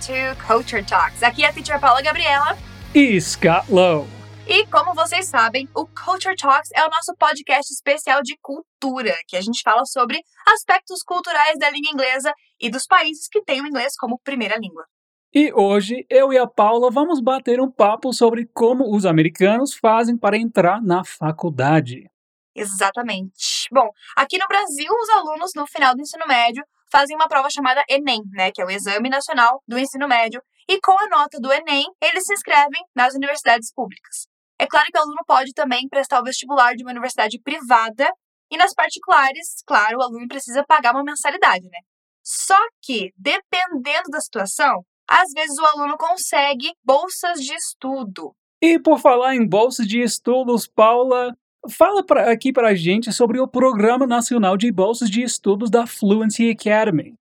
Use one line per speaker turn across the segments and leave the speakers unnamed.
to Culture Talks. Aqui é a teacher Paula Gabriela
e Scott Lowe.
E como vocês sabem, o Culture Talks é o nosso podcast especial de cultura, que a gente fala sobre aspectos culturais da língua inglesa e dos países que têm o inglês como primeira língua.
E hoje eu e a Paula vamos bater um papo sobre como os americanos fazem para entrar na faculdade.
Exatamente. Bom, aqui no Brasil, os alunos no final do ensino médio fazem uma prova chamada Enem, né, que é o Exame Nacional do Ensino Médio, e com a nota do Enem, eles se inscrevem nas universidades públicas. É claro que o aluno pode também prestar o vestibular de uma universidade privada e nas particulares, claro, o aluno precisa pagar uma mensalidade, né? Só que, dependendo da situação, às vezes o aluno consegue bolsas de estudo.
E por falar em bolsas de estudos, Paula, fala pra, aqui para a gente sobre o Programa Nacional de Bolsas de Estudos da Fluency Academy.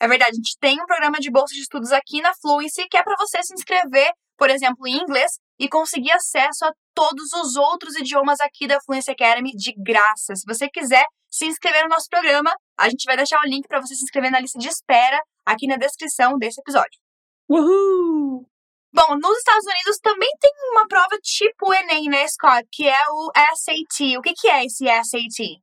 É verdade, a gente tem um programa de bolsa de estudos aqui na Fluency que é para você se inscrever, por exemplo, em inglês e conseguir acesso a todos os outros idiomas aqui da Fluency Academy de graça. Se você quiser se inscrever no nosso programa, a gente vai deixar o link para você se inscrever na lista de espera aqui na descrição desse episódio.
Uhul!
Bom, nos Estados Unidos também tem uma prova tipo o Enem, né, Scott? Que é o SAT. O que, que é esse SAT?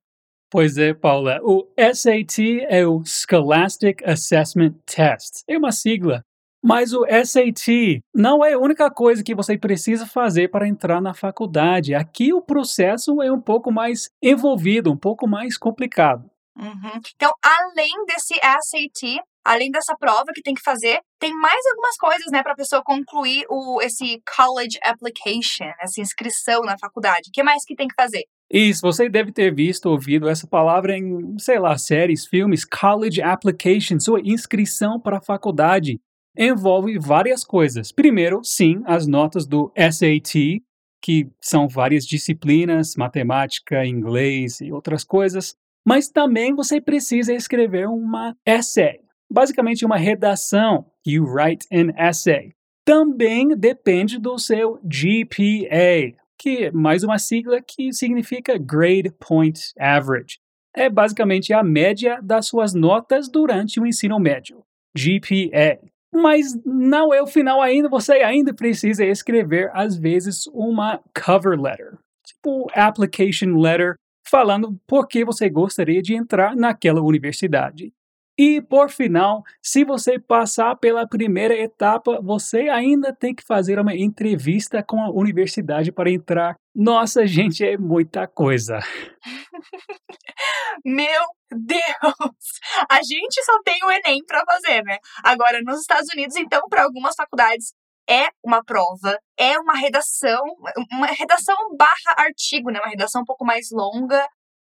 Pois é, Paula. O SAT é o Scholastic Assessment Test. É uma sigla mas o SAT não é a única coisa que você precisa fazer para entrar na faculdade. Aqui o processo é um pouco mais envolvido, um pouco mais complicado.
Uhum. Então, além desse SAT, além dessa prova que tem que fazer, tem mais algumas coisas, né, para a pessoa concluir o, esse college application, essa inscrição na faculdade. O que mais que tem que fazer?
Isso, você deve ter visto, ouvido essa palavra em, sei lá, séries, filmes, college application, sua inscrição para a faculdade envolve várias coisas. Primeiro, sim, as notas do SAT, que são várias disciplinas, matemática, inglês e outras coisas. Mas também você precisa escrever uma essay, basicamente uma redação. You write an essay. Também depende do seu GPA, que é mais uma sigla que significa Grade Point Average. É basicamente a média das suas notas durante o ensino médio. GPA. Mas não é o final ainda, você ainda precisa escrever, às vezes, uma cover letter, tipo application letter, falando por que você gostaria de entrar naquela universidade. E por final, se você passar pela primeira etapa, você ainda tem que fazer uma entrevista com a universidade para entrar. Nossa, gente, é muita coisa.
Meu Deus! A gente só tem o Enem para fazer, né? Agora, nos Estados Unidos, então, para algumas faculdades, é uma prova, é uma redação, uma redação barra artigo, né? Uma redação um pouco mais longa.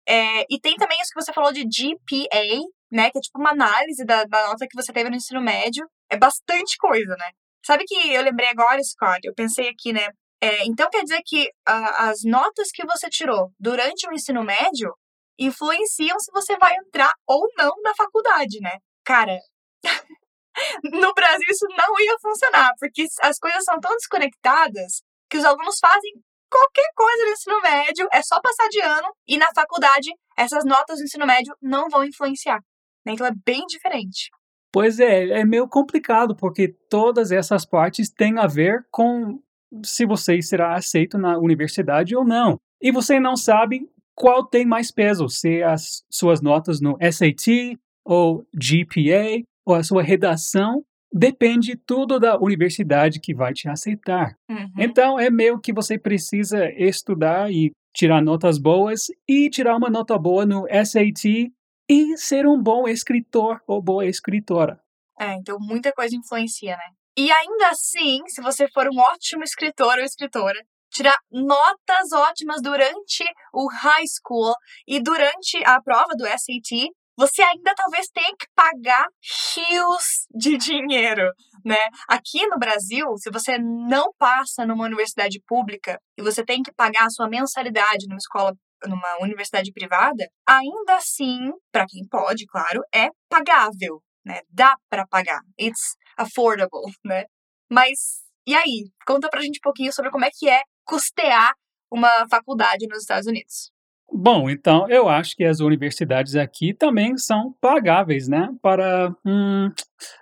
É, e tem também isso que você falou de GPA, né? Que é tipo uma análise da, da nota que você teve no ensino médio. É bastante coisa, né? Sabe que eu lembrei agora, Scott? Eu pensei aqui, né? É, então quer dizer que uh, as notas que você tirou durante o ensino médio influenciam se você vai entrar ou não na faculdade, né? Cara, no Brasil isso não ia funcionar, porque as coisas são tão desconectadas que os alunos fazem qualquer coisa no ensino médio, é só passar de ano, e na faculdade essas notas do ensino médio não vão influenciar. Né? Então é bem diferente.
Pois é, é meio complicado, porque todas essas partes têm a ver com se você será aceito na universidade ou não. E você não sabe qual tem mais peso, se as suas notas no SAT ou GPA ou a sua redação. Depende tudo da universidade que vai te aceitar.
Uhum.
Então é meio que você precisa estudar e tirar notas boas e tirar uma nota boa no SAT e ser um bom escritor ou boa escritora.
É, então muita coisa influencia, né? E ainda assim, se você for um ótimo escritor ou escritora, tirar notas ótimas durante o high school e durante a prova do SAT, você ainda talvez tenha que pagar rios de dinheiro, né? Aqui no Brasil, se você não passa numa universidade pública e você tem que pagar a sua mensalidade numa escola numa universidade privada, ainda assim, para quem pode, claro, é pagável, né? Dá para pagar. It's affordable, né? Mas e aí? Conta pra gente um pouquinho sobre como é que é custear uma faculdade nos Estados Unidos.
Bom, então eu acho que as universidades aqui também são pagáveis, né? Para hum,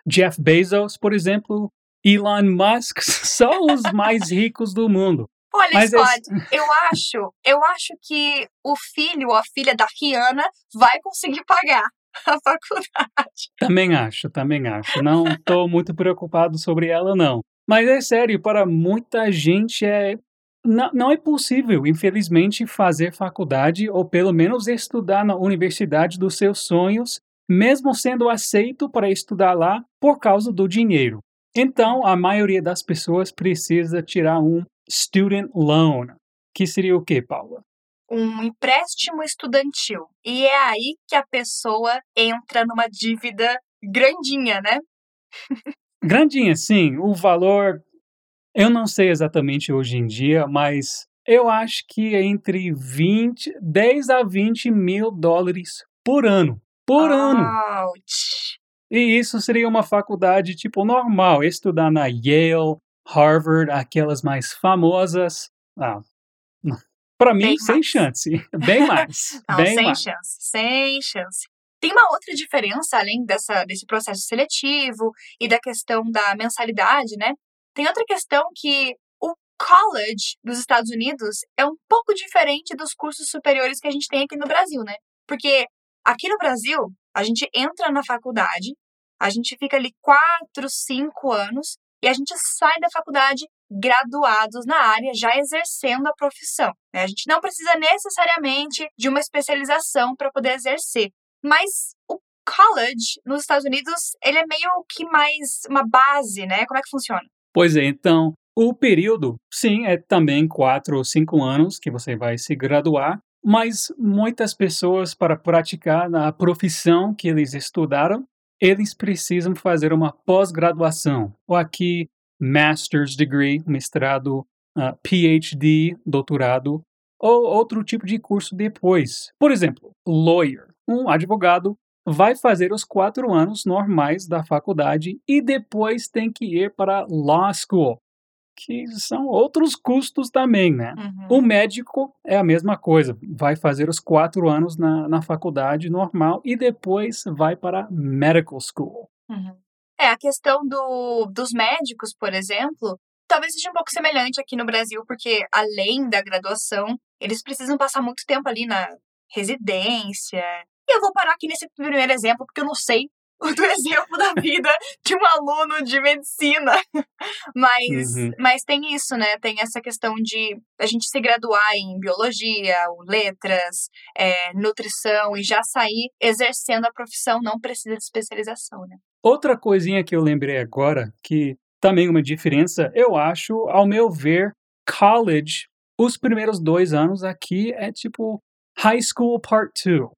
Jeff Bezos, por exemplo, Elon Musk, só os mais ricos do mundo.
Olha, Mas Scott, esse... eu acho, eu acho que o filho ou a filha da Rihanna vai conseguir pagar a faculdade.
Também acho, também acho. Não estou muito preocupado sobre ela, não. Mas é sério, para muita gente é não, não é possível, infelizmente, fazer faculdade ou pelo menos estudar na universidade dos seus sonhos, mesmo sendo aceito para estudar lá por causa do dinheiro. Então, a maioria das pessoas precisa tirar um student loan, que seria o que, Paula?
Um empréstimo estudantil. E é aí que a pessoa entra numa dívida grandinha, né?
grandinha, sim. O valor eu não sei exatamente hoje em dia, mas eu acho que é entre 20, 10 a 20 mil dólares por ano. Por
Ouch.
ano. E isso seria uma faculdade tipo normal, estudar na Yale, Harvard, aquelas mais famosas. Ah, para mim, bem sem mais. chance. Bem mais.
Não,
bem
sem
mais.
chance, sem chance. Tem uma outra diferença, além dessa, desse processo seletivo e da questão da mensalidade, né? Tem outra questão que o college dos Estados Unidos é um pouco diferente dos cursos superiores que a gente tem aqui no Brasil, né? Porque aqui no Brasil, a gente entra na faculdade, a gente fica ali quatro, cinco anos e a gente sai da faculdade graduados na área, já exercendo a profissão. Né? A gente não precisa necessariamente de uma especialização para poder exercer, mas o college nos Estados Unidos ele é meio que mais uma base, né? Como é que funciona?
Pois é, então, o período, sim, é também quatro ou cinco anos que você vai se graduar, mas muitas pessoas, para praticar a profissão que eles estudaram, eles precisam fazer uma pós-graduação, ou aqui, master's degree, mestrado, uh, PhD, doutorado, ou outro tipo de curso depois. Por exemplo, lawyer, um advogado vai fazer os quatro anos normais da faculdade e depois tem que ir para law school, que são outros custos também, né? Uhum. O médico é a mesma coisa, vai fazer os quatro anos na, na faculdade normal e depois vai para medical school.
Uhum. É, a questão do, dos médicos, por exemplo, talvez seja um pouco semelhante aqui no Brasil, porque além da graduação, eles precisam passar muito tempo ali na residência, e eu vou parar aqui nesse primeiro exemplo, porque eu não sei do exemplo da vida de um aluno de medicina. Mas, uhum. mas tem isso, né? Tem essa questão de a gente se graduar em biologia, letras, é, nutrição e já sair exercendo a profissão, não precisa de especialização, né?
Outra coisinha que eu lembrei agora, que também uma diferença, eu acho, ao meu ver, college, os primeiros dois anos aqui é tipo high school part 2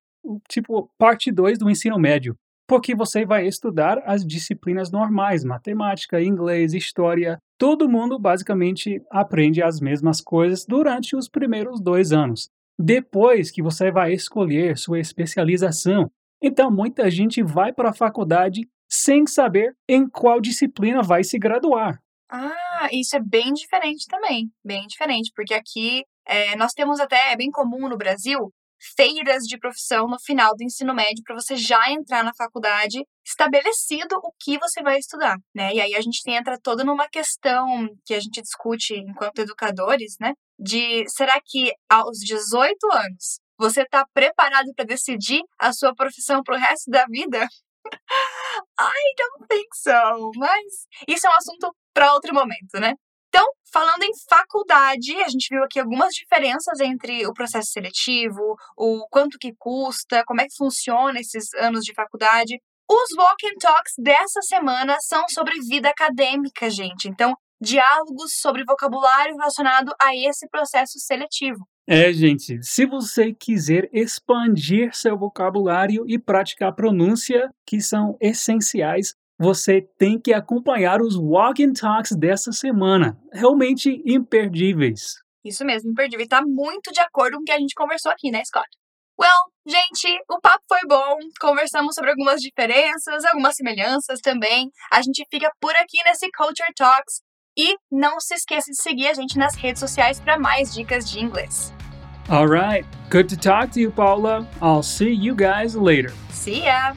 tipo parte 2 do ensino médio, porque você vai estudar as disciplinas normais, matemática, inglês, história. Todo mundo basicamente aprende as mesmas coisas durante os primeiros dois anos. Depois que você vai escolher sua especialização, então muita gente vai para a faculdade sem saber em qual disciplina vai se graduar.
Ah, isso é bem diferente também, bem diferente, porque aqui é, nós temos até, é bem comum no Brasil, feiras de profissão no final do ensino médio para você já entrar na faculdade estabelecido o que você vai estudar, né? E aí a gente entra toda numa questão que a gente discute enquanto educadores, né? De será que aos 18 anos você está preparado para decidir a sua profissão para o resto da vida? I don't think so. Mas isso é um assunto para outro momento, né? Então, falando em faculdade, a gente viu aqui algumas diferenças entre o processo seletivo, o quanto que custa, como é que funciona esses anos de faculdade. Os Walk and Talks dessa semana são sobre vida acadêmica, gente. Então, diálogos sobre vocabulário relacionado a esse processo seletivo.
É, gente, se você quiser expandir seu vocabulário e praticar pronúncia, que são essenciais você tem que acompanhar os Walk and Talks dessa semana. Realmente imperdíveis.
Isso mesmo, imperdível. Está muito de acordo com o que a gente conversou aqui, né, Scott? Well, gente, o papo foi bom. Conversamos sobre algumas diferenças, algumas semelhanças também. A gente fica por aqui nesse Culture Talks. E não se esqueça de seguir a gente nas redes sociais para mais dicas de inglês.
All right. Good to talk to you, Paula. I'll see you guys later.
See ya!